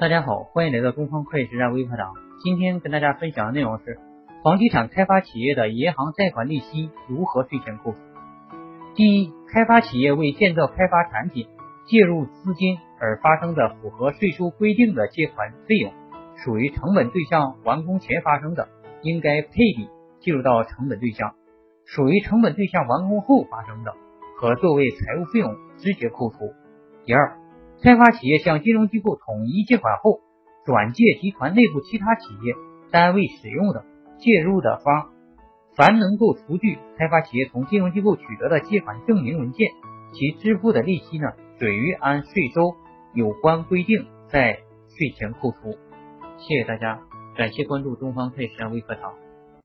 大家好，欢迎来到东方会计实战微课堂。今天跟大家分享的内容是房地产开发企业的银行贷款利息如何税前扣除。第一，开发企业为建造开发产品借入资金而发生的符合税收规定的借款费用，属于成本对象完工前发生的，应该配比计入到成本对象；属于成本对象完工后发生的，可作为财务费用直接扣除。第二，开发企业向金融机构统一借款后，转借集团内部其他企业单位使用的借入的方，凡能够出具开发企业从金融机构取得的借款证明文件，其支付的利息呢，准予按税收有关规定在税前扣除。谢谢大家，感谢关注东方泰山微课堂。